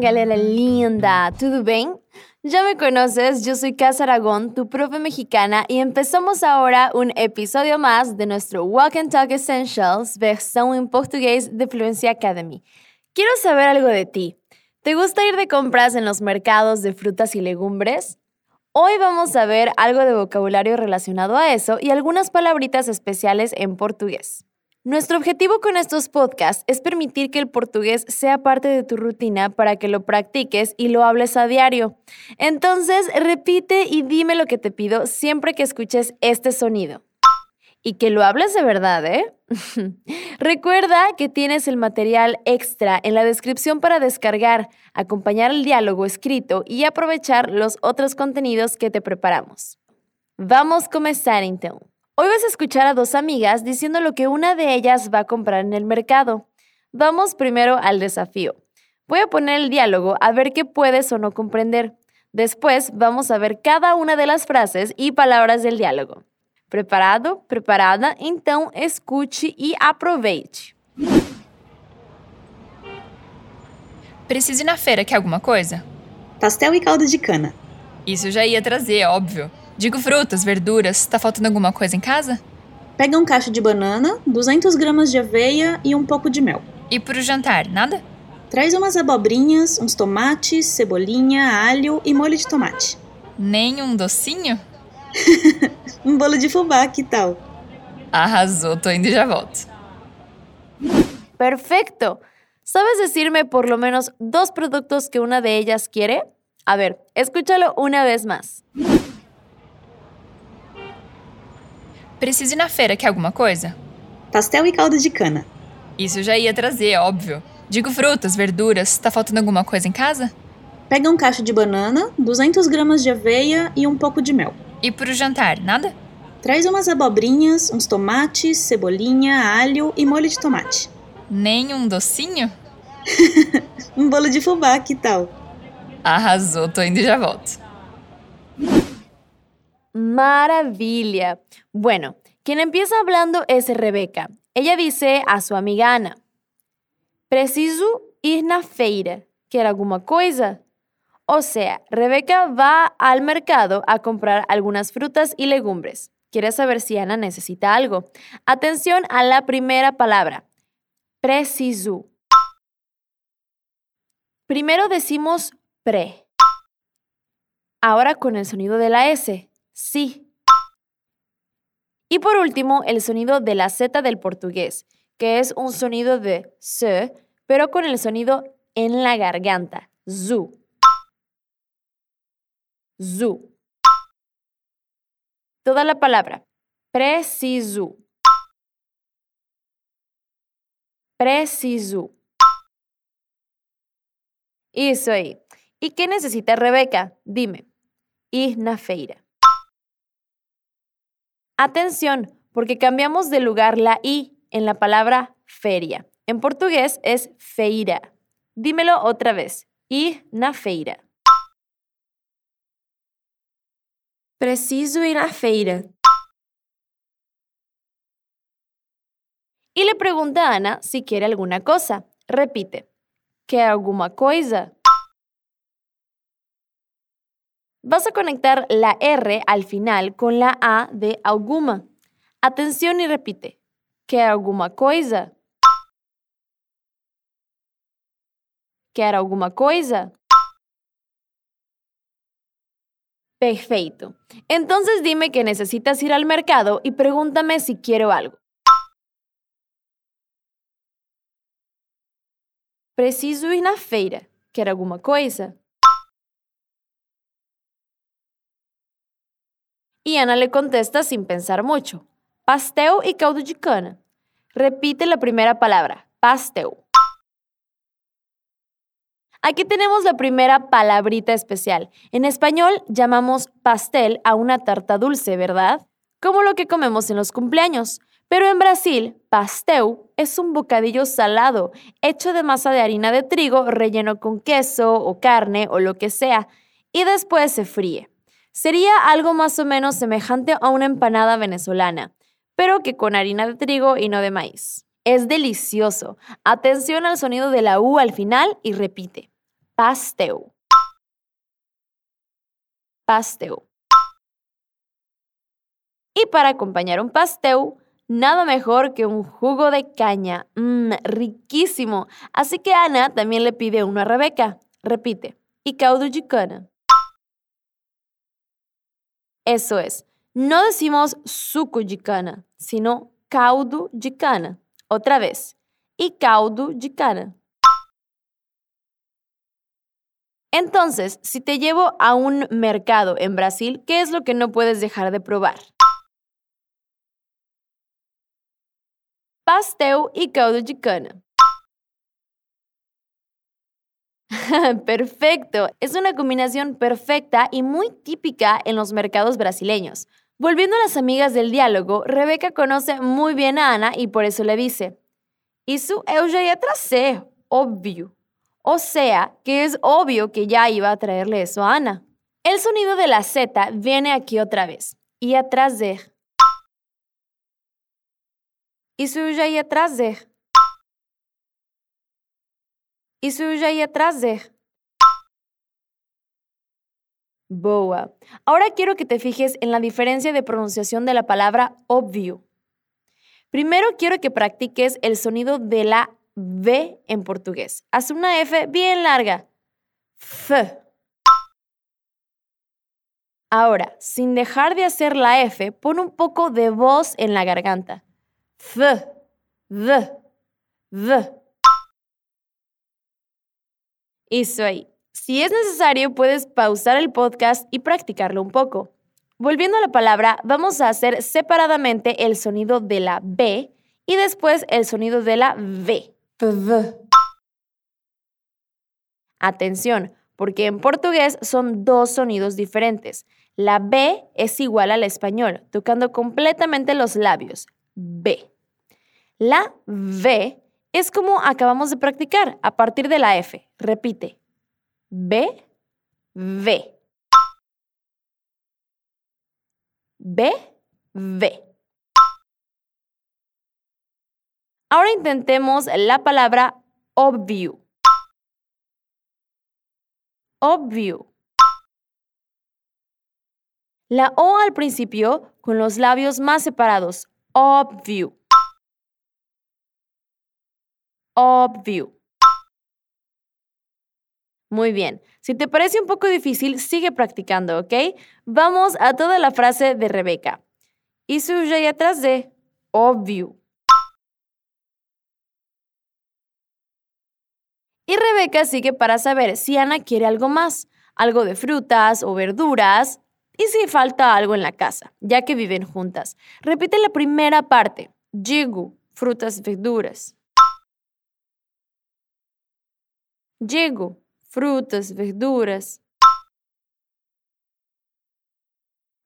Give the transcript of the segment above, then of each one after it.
galera linda, ¿todo bien? Ya me conoces, yo soy Casa Aragón, tu profe mexicana, y empezamos ahora un episodio más de nuestro Walk and Talk Essentials, versión en portugués de Fluency Academy. Quiero saber algo de ti. ¿Te gusta ir de compras en los mercados de frutas y legumbres? Hoy vamos a ver algo de vocabulario relacionado a eso y algunas palabritas especiales en portugués. Nuestro objetivo con estos podcasts es permitir que el portugués sea parte de tu rutina para que lo practiques y lo hables a diario. Entonces, repite y dime lo que te pido siempre que escuches este sonido. Y que lo hables de verdad, ¿eh? Recuerda que tienes el material extra en la descripción para descargar, acompañar el diálogo escrito y aprovechar los otros contenidos que te preparamos. Vamos a comenzar entonces. Hoy vas a escuchar a dos amigas diciendo lo que una de ellas va a comprar en el mercado. Vamos primero al desafío. Voy a poner el diálogo a ver qué puedes o no comprender. Después vamos a ver cada una de las frases y palabras del diálogo. Preparado? Preparada? Então escute e aproveite. Preciso ir na feira, quer alguma coisa? Pastel e caldo de cana. Isso eu já ia trazer, óbvio. Digo frutas, verduras. Tá faltando alguma coisa em casa? Pega um cacho de banana, 200 gramas de aveia e um pouco de mel. E pro jantar, nada? Traz umas abobrinhas, uns tomates, cebolinha, alho e molho de tomate. Nem um docinho? um bolo de fubá, que tal? Arrasou, tô indo e já volto. Perfecto. ¿Sabes decirme por lo menos dos productos que una de ellas quiere? A ver, escúchalo una vez más. Preciso ir na feira, quer alguma coisa? Pastel e caldo de cana. Isso eu já ia trazer, óbvio. Digo frutas, verduras. Tá faltando alguma coisa em casa? Pega um cacho de banana, 200 gramas de aveia e um pouco de mel. E pro jantar, nada? Traz umas abobrinhas, uns tomates, cebolinha, alho e molho de tomate. Nem um docinho? um bolo de fubá, que tal? Arrasou, tô indo e já volto. Maravilla. Bueno, quien empieza hablando es Rebeca. Ella dice a su amiga Ana, preciso ir na feira. ¿Quer alguna cosa? O sea, Rebeca va al mercado a comprar algunas frutas y legumbres. Quiere saber si Ana necesita algo. Atención a la primera palabra. Preciso. Primero decimos pre. Ahora con el sonido de la S sí. Y por último, el sonido de la Z del portugués, que es un sonido de S, pero con el sonido en la garganta, zu. Zu. Toda la palabra. Preciso. Preciso. Eso ahí. ¿Y qué necesita Rebeca? Dime. Ir na feira. Atención, porque cambiamos de lugar la I en la palabra feria. En portugués es feira. Dímelo otra vez. Ir na feira. Preciso ir na feira. Y le pregunta a Ana si quiere alguna cosa. Repite. ¿Quer alguna cosa? Vas a conectar la R al final con la A de alguma. Atención y repite. ¿Quer alguma coisa? ¿Quer alguma coisa? Perfecto. Entonces dime que necesitas ir al mercado y pregúntame si quiero algo. Preciso ir na feira. Quer alguma coisa? Y Ana le contesta sin pensar mucho. Pastel y caldo. Repite la primera palabra. Pastel. Aquí tenemos la primera palabrita especial. En español llamamos pastel a una tarta dulce, ¿verdad? Como lo que comemos en los cumpleaños. Pero en Brasil, pastel es un bocadillo salado, hecho de masa de harina de trigo relleno con queso o carne o lo que sea, y después se fríe. Sería algo más o menos semejante a una empanada venezolana, pero que con harina de trigo y no de maíz. Es delicioso. Atención al sonido de la U al final y repite. pastel. Pastel. Y para acompañar un pastel, nada mejor que un jugo de caña. Mmm, riquísimo. Así que Ana también le pide uno a Rebeca. Repite. Y cana. Eso es. No decimos suco de cana, sino caldo de cana. Otra vez. Y caldo de cana. Entonces, si te llevo a un mercado en Brasil, ¿qué es lo que no puedes dejar de probar? Pastel y caldo de cana. Perfecto, es una combinación perfecta y muy típica en los mercados brasileños. Volviendo a las amigas del diálogo, Rebeca conoce muy bien a Ana y por eso le dice, Isso eu já ia obvio. O sea, que es obvio que ya iba a traerle eso a Ana. El sonido de la Z viene aquí otra vez. Y atrás de. Isso eu já ia trazer. Isso eu já ia trazer. Boa. Ahora quiero que te fijes en la diferencia de pronunciación de la palabra obvio. Primero quiero que practiques el sonido de la V en portugués. Haz una F bien larga. F. Ahora, sin dejar de hacer la F, pon un poco de voz en la garganta. F, V, V. Eso ahí. Si es necesario, puedes pausar el podcast y practicarlo un poco. Volviendo a la palabra, vamos a hacer separadamente el sonido de la B y después el sonido de la V. Atención, porque en portugués son dos sonidos diferentes. La B es igual al español, tocando completamente los labios. B. La V es como acabamos de practicar a partir de la F. Repite. B, V. B, V. Ahora intentemos la palabra obvio. Obvio. La O al principio con los labios más separados. Obvio. Obvio. Muy bien. Si te parece un poco difícil, sigue practicando, ¿ok? Vamos a toda la frase de Rebeca. Isso ya ia trazer. Óbvio. Y Rebeca sigue para saber si Ana quiere algo más, algo de frutas o verduras, y si falta algo en la casa, ya que viven juntas. Repite la primera parte. Digo, frutas, verduras. Digo, frutas, verduras.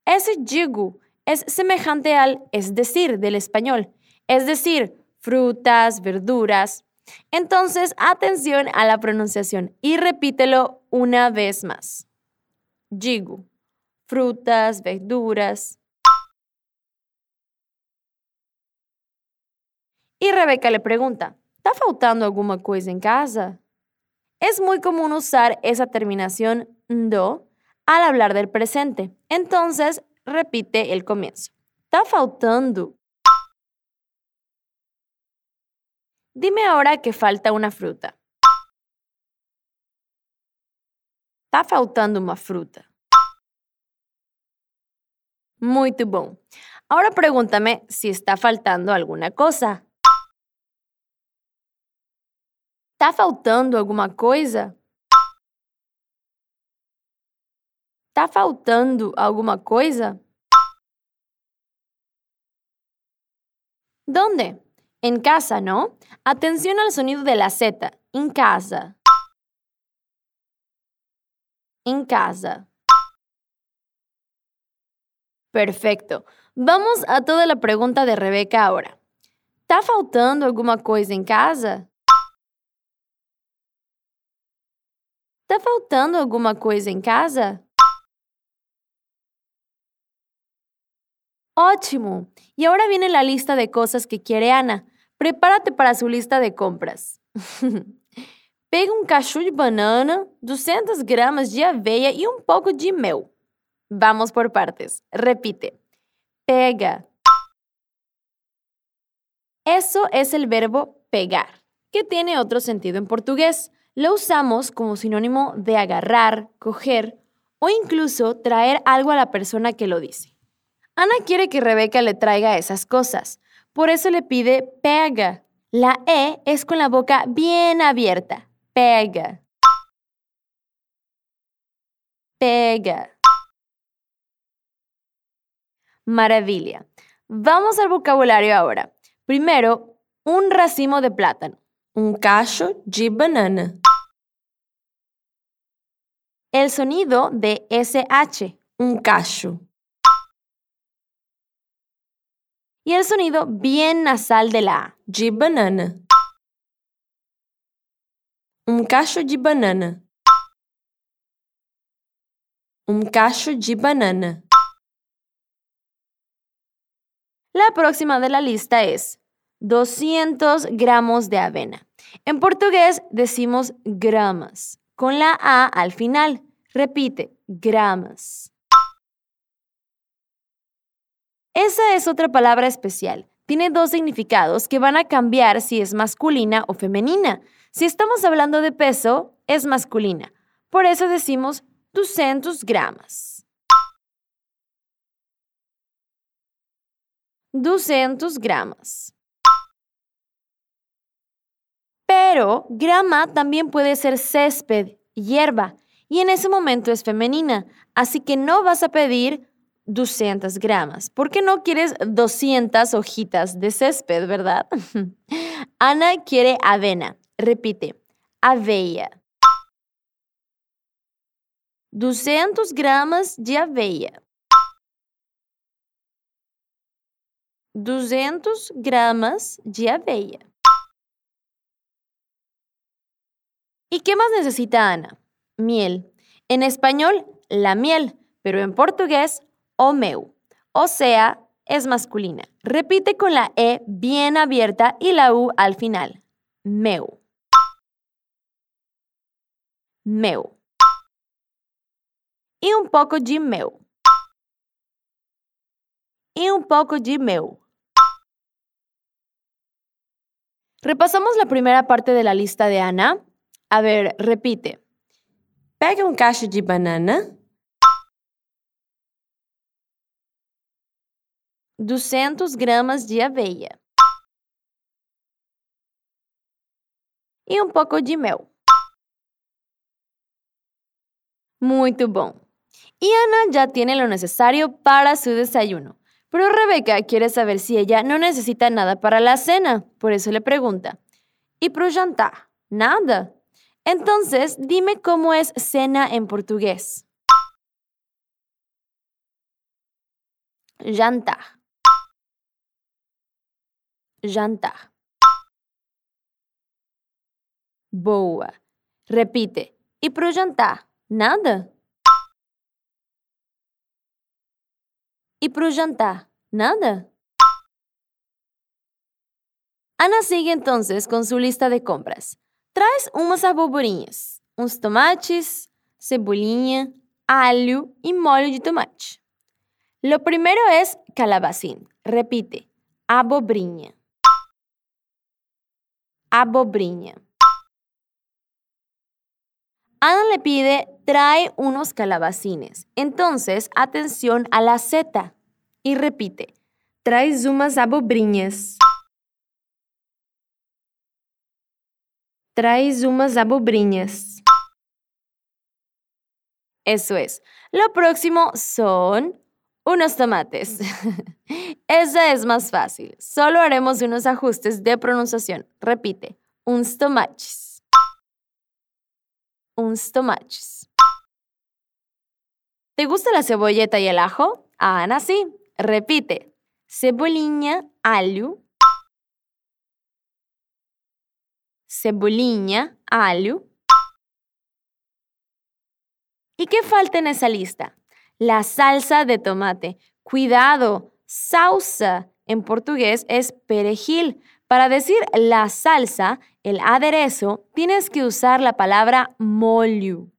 Ese digo es semejante al es decir del español, es decir, frutas, verduras. Entonces, atención a la pronunciación y repítelo una vez más. Digo, frutas, verduras. Y Rebeca le pregunta, ¿está faltando alguna cosa en casa? Es muy común usar esa terminación do al hablar del presente. Entonces, repite el comienzo. ¿Está faltando Dime ahora que falta una fruta. Tá faltando uma fruta. Muito bom. Ahora pregúntame si está faltando alguna cosa. Tá faltando alguma coisa? Tá faltando alguma coisa? ¿Dónde? En casa, ¿no? Atención al sonido de la Z. En casa. En casa. Perfecto. Vamos a toda la pregunta de Rebeca ahora. ¿Está faltando alguna cosa en casa? ¿Está faltando alguna cosa en casa? Ótimo. Y ahora viene la lista de cosas que quiere Ana. Prepárate para su lista de compras. Pega um cacho de banana, 200 gramas de aveia e um pouco de mel. Vamos por partes. Repite. Pega. Eso es el verbo pegar, que tiene otro sentido en portugués. Lo usamos como sinónimo de agarrar, coger o incluso traer algo a la persona que lo dice. Ana quiere que Rebeca le traiga esas cosas, por eso le pide pega. La E es con la boca bien abierta. Pega. Pega. Maravilla. Vamos al vocabulario ahora. Primero, un racimo de plátano. Un cacho de banana. El sonido de SH, un cacho. Y el sonido bien nasal de la A, de banana. Un cacho de banana. Un cacho de banana. La próxima de la lista es 200 gramos de avena. En portugués decimos gramas, con la A al final. Repite, gramas. Esa es otra palabra especial. Tiene dos significados que van a cambiar si es masculina o femenina. Si estamos hablando de peso, es masculina. Por eso decimos 200 gramas. 200 gramas. Pero grama también puede ser césped, hierba, y en ese momento es femenina, así que no vas a pedir 200 gramas, porque no quieres 200 hojitas de césped, ¿verdad? Ana quiere avena. Repite, aveia. 200 gramas de aveia. 200 gramas de aveia. ¿Y qué más necesita Ana? Miel. En español, la miel, pero en portugués, o meu. O sea, es masculina. Repite con la E bien abierta y la U al final. Meu. Meu. E um pouco de meu. E um pouco de meu. Repasamos la primera parte de la lista de Ana. A ver, repite. Pega um cacho de banana. 200 gramas de aveia. E um pouco de mel. Muito bom. Y Ana ya tiene lo necesario para su desayuno. Pero Rebeca quiere saber si ella no necesita nada para la cena. Por eso le pregunta. ¿Y pro jantar? Nada. Entonces, dime cómo es cena en portugués. Jantar. Jantar. Boa. Repite. E pro jantar? Nada? E pro jantar? Nada? Ana sigue entonces con su lista de compras. Traz umas abobrinhas, uns tomates, cebolinha, alho y molho de tomate. Lo primero es calabacín. Repite, abobrinha. Abobrinha. Ana le pide, trae unos calabacines. Entonces, atención a la Z y repite, traz umas abobrinhas. Traz umas abobrinhas. Eso es. Lo próximo son unos tomates. Esa es más fácil. Solo haremos unos ajustes de pronunciación. Repite, uns tomates. Uns tomates. ¿Te gusta la cebolleta y el ajo? A Ana sí. Repite, cebolinha, alho. Cebolinha, alho. ¿Y qué falta en esa lista? La salsa de tomate. Cuidado, salsa en portugués es perejil, Para decir la salsa, el aderezo, tienes que usar la palabra molho.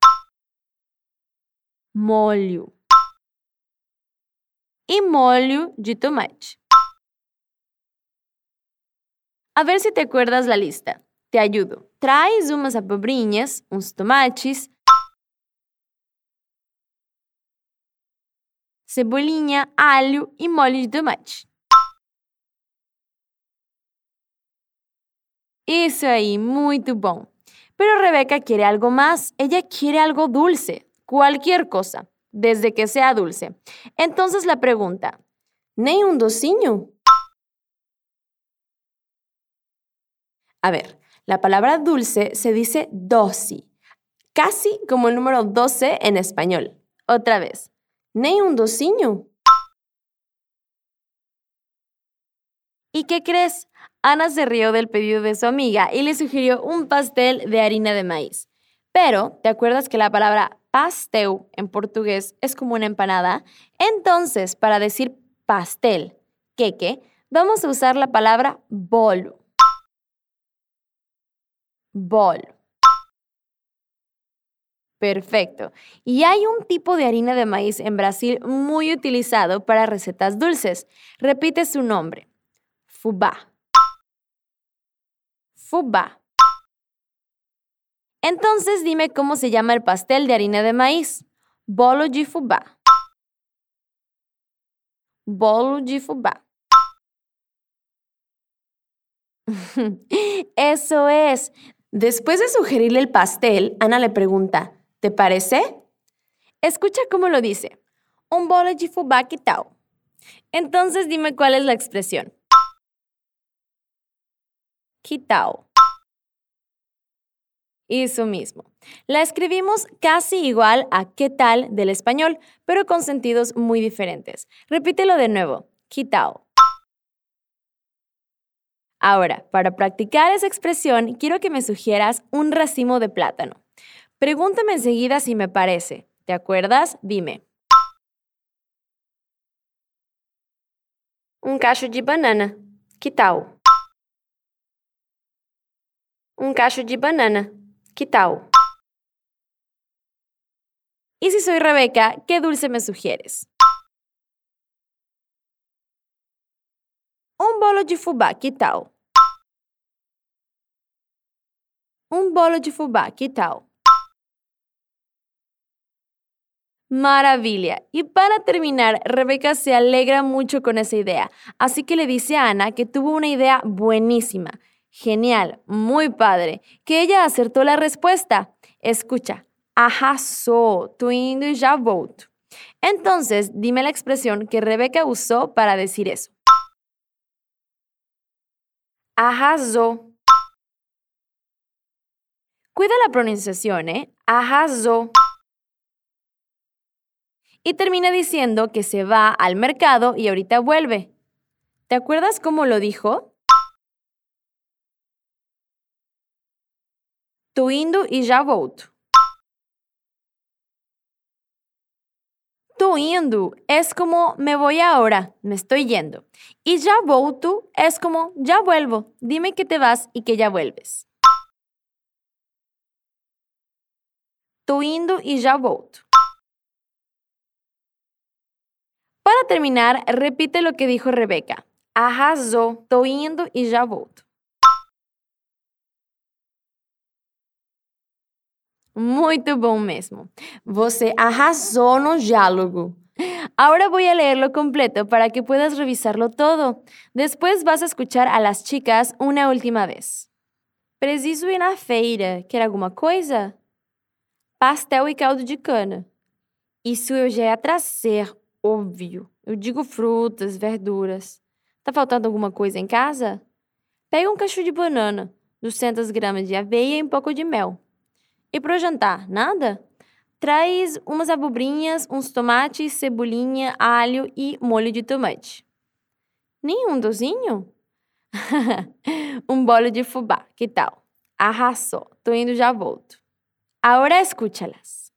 Molho. E molho de tomate. A ver si te acuerdas la lista. Te ayudo. Traz umas abobrinhas, uns tomates, cebolinha, alho e molho de tomate. Isso aí, muito bom. Pero Rebeca quiere algo más. Ella quiere algo dulce, cualquier cosa, desde que sea dulce. Entonces la pregunta, ¿nem un docinho? A ver, la palabra dulce se dice dosi, casi como el número 12 en español. Otra vez, ¿nem un docinho? ¿Y qué crees? Ana se rió del pedido de su amiga y le sugirió un pastel de harina de maíz. Pero, ¿te acuerdas que la palabra pastel en portugués es como una empanada? Entonces, para decir pastel, queque, vamos a usar la palabra bolo. Bolo. Perfecto. Y hay un tipo de harina de maíz en Brasil muy utilizado para recetas dulces. Repite su nombre. Fubá. Fubá. Entonces dime cómo se llama el pastel de harina de maíz. Bolo de fubá. Bolo de fubá. Eso es. Después de sugerirle el pastel, Ana le pregunta, ¿te parece? Escucha cómo lo dice. Un bolo de fubá, ¿qué tal? Entonces dime cuál es la expresión. ¿Qué tal? Eso mismo. La escribimos casi igual a qué tal del español, pero con sentidos muy diferentes. Repítelo de nuevo. ¿Qué tal? Ahora, para practicar esa expresión, quiero que me sugieras un racimo de plátano. Pregúntame enseguida si me parece. ¿Te acuerdas? Dime. Un cacho de banana. ¿Qué tal? Un cacho de banana. ¿Qué tal? Y si soy Rebeca, ¿qué dulce me sugieres? Un bolo de fubá, ¿qué tal? Un bolo de fubá, ¿qué tal? Maravilla. Y para terminar, Rebeca se alegra mucho con esa idea, así que le dice a Ana que tuvo una idea buenísima. Genial, muy padre, que ella acertó la respuesta. Escucha, arrasó, tu indo y ya volto. Entonces, dime la expresión que Rebeca usó para decir eso. Arrasó. Cuida la pronunciación, ¿eh? Arrasó. Y termina diciendo que se va al mercado y ahorita vuelve. ¿Te acuerdas cómo lo dijo? Tô indo e já volto. Tô indo es como me voy ahora, me estoy yendo. Y ya volto es como ya vuelvo. Dime que te vas y que ya vuelves. Tô indo e já volto. Para terminar, repite lo que dijo Rebeca. Arrasou. Tô indo e já volto. Muito bom mesmo. Você arrasou no diálogo. Ahora voy a leerlo completo para que puedas revisarlo todo. Después vas a escuchar a las chicas una última vez. Preciso ir na feira. Quer alguma coisa? Pastel e caldo de cana. Isso eu já ia trazer, óbvio. Eu digo frutas, verduras. Tá faltando alguma coisa em casa? Pega um cacho de banana, 200 gramas de aveia e um pouco de mel. E pro jantar, nada? Traz umas abobrinhas, uns tomates, cebolinha, alho e molho de tomate. Nenhum dozinho? um bolo de fubá, que tal? Arrasou. Tô indo já volto. Agora escúchalas.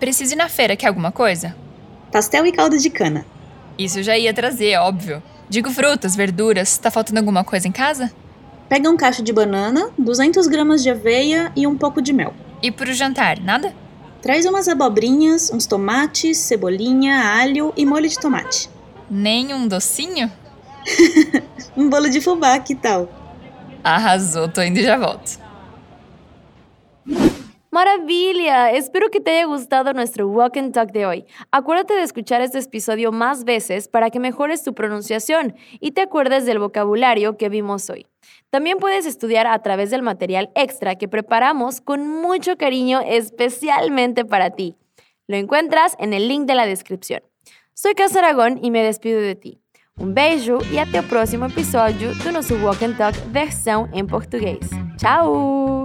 Preciso ir na feira, quer alguma coisa? Pastel e caldo de cana. Isso eu já ia trazer, óbvio. Digo frutas, verduras. Tá faltando alguma coisa em casa? Pega um cacho de banana, 200 gramas de aveia e um pouco de mel. E pro jantar, nada? Traz umas abobrinhas, uns tomates, cebolinha, alho e molho de tomate. Nem um docinho? um bolo de fubá, que tal? Arrasou, tô indo e já volto. Maravilla, espero que te haya gustado nuestro Walk and Talk de hoy. Acuérdate de escuchar este episodio más veces para que mejores tu pronunciación y te acuerdes del vocabulario que vimos hoy. También puedes estudiar a través del material extra que preparamos con mucho cariño especialmente para ti. Lo encuentras en el link de la descripción. Soy Casa Aragón y me despido de ti. Um beijo e até o próximo episódio do nosso Walk and Talk versão em português. Tchau!